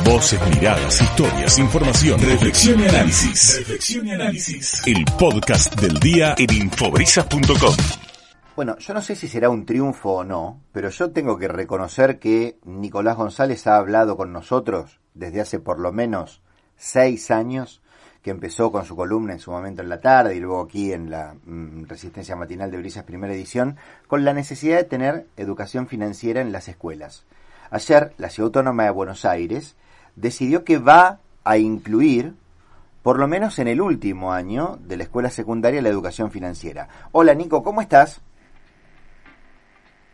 Voces, miradas, historias, información, reflexión y análisis. Reflexión y análisis. El podcast del día en infobrisas.com. Bueno, yo no sé si será un triunfo o no, pero yo tengo que reconocer que Nicolás González ha hablado con nosotros desde hace por lo menos seis años, que empezó con su columna en su momento en la tarde y luego aquí en la mm, Resistencia Matinal de Brisas primera edición, con la necesidad de tener educación financiera en las escuelas. Ayer, la Ciudad Autónoma de Buenos Aires decidió que va a incluir por lo menos en el último año de la escuela secundaria la educación financiera. Hola Nico, ¿cómo estás?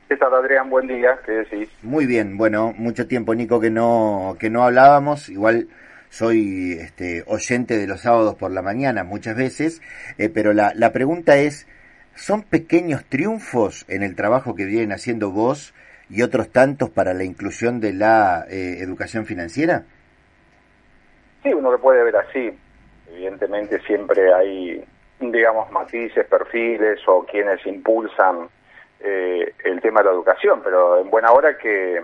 ¿Qué tal, Adrián? Buen día, ¿qué decís? Muy bien, bueno, mucho tiempo, Nico, que no, que no hablábamos. Igual soy este, oyente de los sábados por la mañana muchas veces, eh, pero la, la pregunta es, ¿son pequeños triunfos en el trabajo que vienen haciendo vos y otros tantos para la inclusión de la eh, educación financiera? Sí, uno lo puede ver así. Evidentemente siempre hay, digamos, matices, perfiles o quienes impulsan eh, el tema de la educación, pero en buena hora que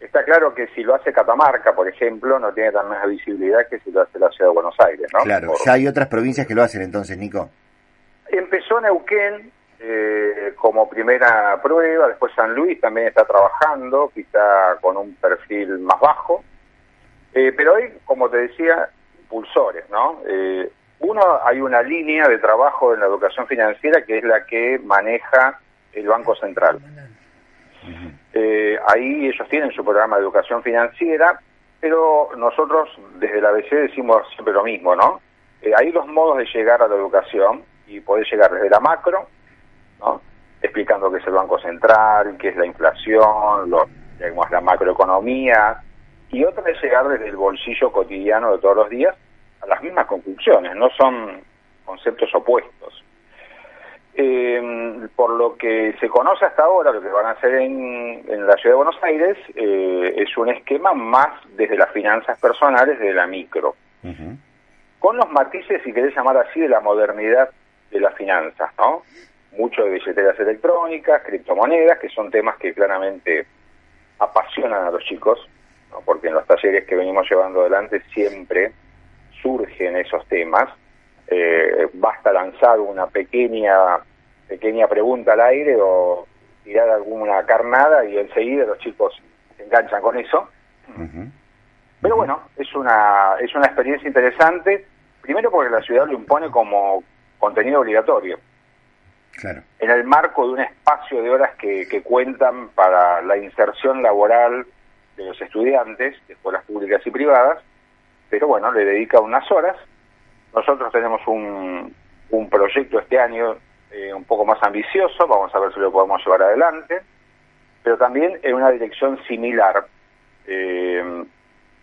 está claro que si lo hace Catamarca, por ejemplo, no tiene tan más visibilidad que si lo hace la ciudad de Buenos Aires, ¿no? Claro, ya hay otras provincias que lo hacen entonces, Nico. Empezó Neuquén eh, como primera prueba, después San Luis también está trabajando, quizá con un perfil más bajo, eh, pero hay, como te decía, impulsores, ¿no? Eh, uno, hay una línea de trabajo en la educación financiera que es la que maneja el Banco Central. Eh, ahí ellos tienen su programa de educación financiera, pero nosotros desde la ABC decimos siempre lo mismo, ¿no? Eh, hay dos modos de llegar a la educación y podés llegar desde la macro, ¿no? Explicando qué es el Banco Central, qué es la inflación, lo, digamos, la macroeconomía, y otra es llegar desde el bolsillo cotidiano de todos los días a las mismas conclusiones, no son conceptos opuestos. Eh, por lo que se conoce hasta ahora, lo que van a hacer en, en la ciudad de Buenos Aires eh, es un esquema más desde las finanzas personales, de la micro, con los matices, si querés llamar así, de la modernidad de las finanzas, ¿no? Mucho de billeteras electrónicas, criptomonedas, que son temas que claramente apasionan a los chicos, ¿no? porque en los talleres que venimos llevando adelante siempre surgen esos temas eh, basta lanzar una pequeña pequeña pregunta al aire o tirar alguna carnada y enseguida los chicos se enganchan con eso. Pero bueno, es una es una experiencia interesante, primero porque la ciudad lo impone como contenido obligatorio. Claro. En el marco de un espacio de horas que, que cuentan para la inserción laboral de los estudiantes de escuelas públicas y privadas, pero bueno, le dedica unas horas nosotros tenemos un, un proyecto este año eh, un poco más ambicioso, vamos a ver si lo podemos llevar adelante, pero también en una dirección similar. Eh,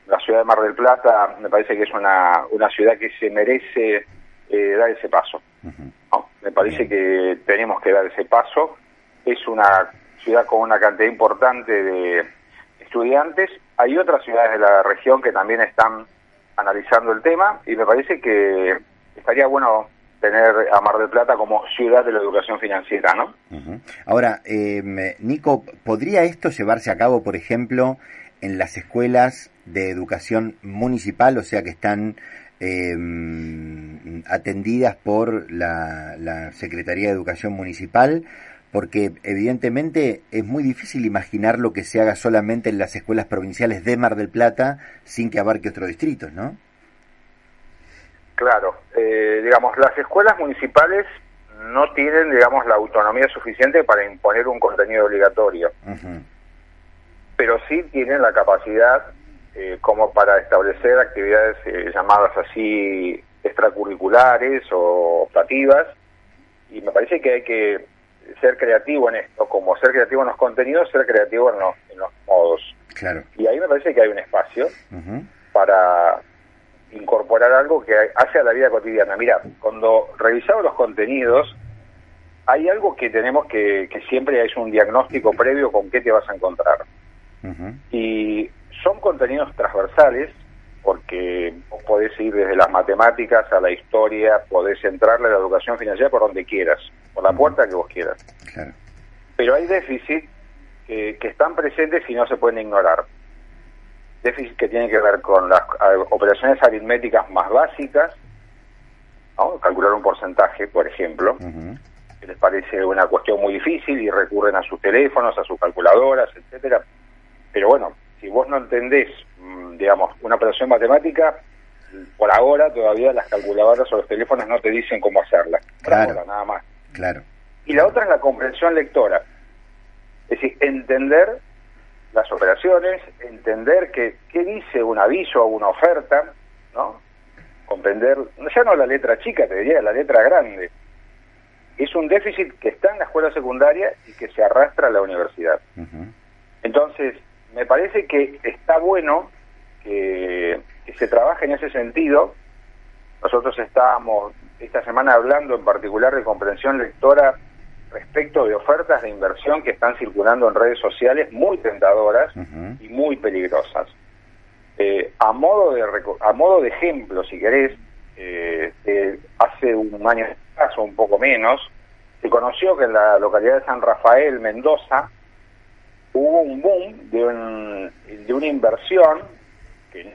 la ciudad de Mar del Plata me parece que es una, una ciudad que se merece eh, dar ese paso. ¿No? Me parece que tenemos que dar ese paso. Es una ciudad con una cantidad importante de estudiantes. Hay otras ciudades de la región que también están analizando el tema y me parece que estaría bueno tener a Mar del Plata como ciudad de la educación financiera, ¿no? Ahora, eh, Nico, ¿podría esto llevarse a cabo, por ejemplo, en las escuelas de educación municipal, o sea, que están eh, atendidas por la, la Secretaría de Educación Municipal? porque evidentemente es muy difícil imaginar lo que se haga solamente en las escuelas provinciales de Mar del Plata sin que abarque otros distritos, ¿no? Claro, eh, digamos, las escuelas municipales no tienen, digamos, la autonomía suficiente para imponer un contenido obligatorio, pero sí tienen la capacidad eh, como para establecer actividades eh, llamadas así extracurriculares o optativas, y me parece que hay que ser creativo en esto, como ser creativo en los contenidos, ser creativo en los, en los modos. Claro. Y ahí me parece que hay un espacio para incorporar algo que hace a la vida cotidiana. Mira, cuando revisamos los contenidos, hay algo que tenemos que, que siempre es un diagnóstico previo con qué te vas a encontrar. Y son contenidos transversales, porque vos podés ir desde las matemáticas a la historia, podés entrarle a la educación financiera por donde quieras, por la puerta que vos quieras. Claro. Pero hay déficits que, que están presentes y no se pueden ignorar. déficit que tiene que ver con las operaciones aritméticas más básicas, calcular un porcentaje, por ejemplo, que les parece una cuestión muy difícil y recurren a sus teléfonos, a sus calculadoras, etcétera. Pero bueno, si vos no entendés, mm, digamos, una operación matemática, por ahora todavía las calculadoras o los teléfonos no te dicen cómo hacerla. claro, nada más. Claro. Y la otra es la comprensión lectora. Es decir, entender las operaciones, entender que, qué dice un aviso o una oferta, ¿no? Comprender, ya no la letra chica, te diría la letra grande. Es un déficit que está en la escuela secundaria y que se arrastra a la universidad. Entonces, me parece que está bueno que, se trabaje en ese sentido. Nosotros estábamos esta semana hablando en particular de comprensión lectora respecto de ofertas de inversión que están circulando en redes sociales muy tentadoras y muy peligrosas. Eh, a modo de a modo de ejemplo, si querés, eh, hace un año o un poco menos, se conoció que en la localidad de San Rafael, Mendoza, hubo un boom de, de una inversión que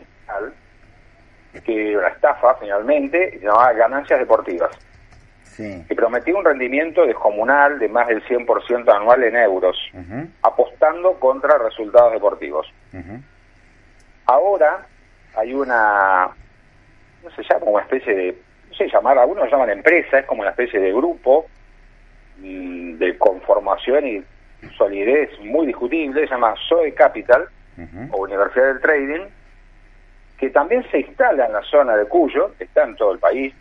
que una estafa finalmente, llamaba ganancias deportivas. Sí. Que prometía un rendimiento descomunal de más del 100% anual en euros, apostando contra resultados deportivos. Ahora hay una, no se llama una especie de, no sé llamar, algunos llaman empresa, es como una especie de grupo mm, de conformación y solidez muy discutible, se llama Zoe Capital o Universidad del Trading, que también se instala en la zona de Cuyo, que está en todo el país,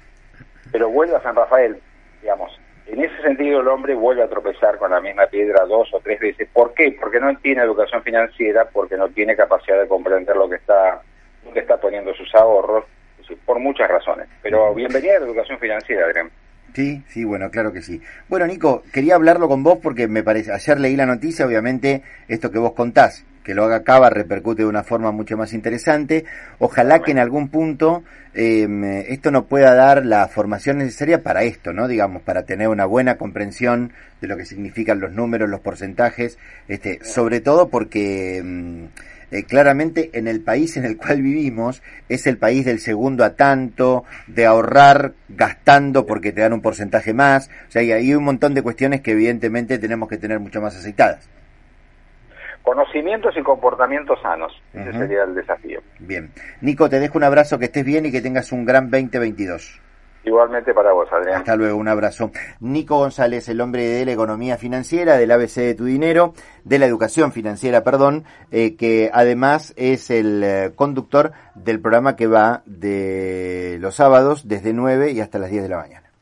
pero vuelve a San Rafael, digamos. En ese sentido el hombre vuelve a tropezar con la misma piedra dos o tres veces. ¿Por qué? Porque no tiene educación financiera, porque no tiene capacidad de comprender lo que está, lo que está poniendo sus ahorros, por muchas razones. Pero bienvenida a la educación financiera, Adrián. Sí, sí, bueno, claro que sí. Bueno, Nico, quería hablarlo con vos porque me parece, ayer leí la noticia, obviamente, esto que vos contás, que lo haga Cava repercute de una forma mucho más interesante. Ojalá que en algún punto em, esto nos pueda dar la formación necesaria para esto, ¿no? Digamos, para tener una buena comprensión de lo que significan los números, los porcentajes, este, sobre todo porque em, eh, claramente en el país en el cual vivimos es el país del segundo a tanto, de ahorrar gastando porque te dan un porcentaje más, o sea, y hay un montón de cuestiones que evidentemente tenemos que tener mucho más aceitadas. Conocimientos y comportamientos sanos, ese sería el desafío. Bien. Nico, te dejo un abrazo, que estés bien y que tengas un gran 2022. Igualmente para vos, Adrián. Hasta luego, un abrazo. Nico González, el hombre de la economía financiera, del ABC de tu dinero, de la educación financiera, perdón, eh, que además es el eh, conductor del programa que va de los sábados desde 9 y hasta las 10 de la mañana.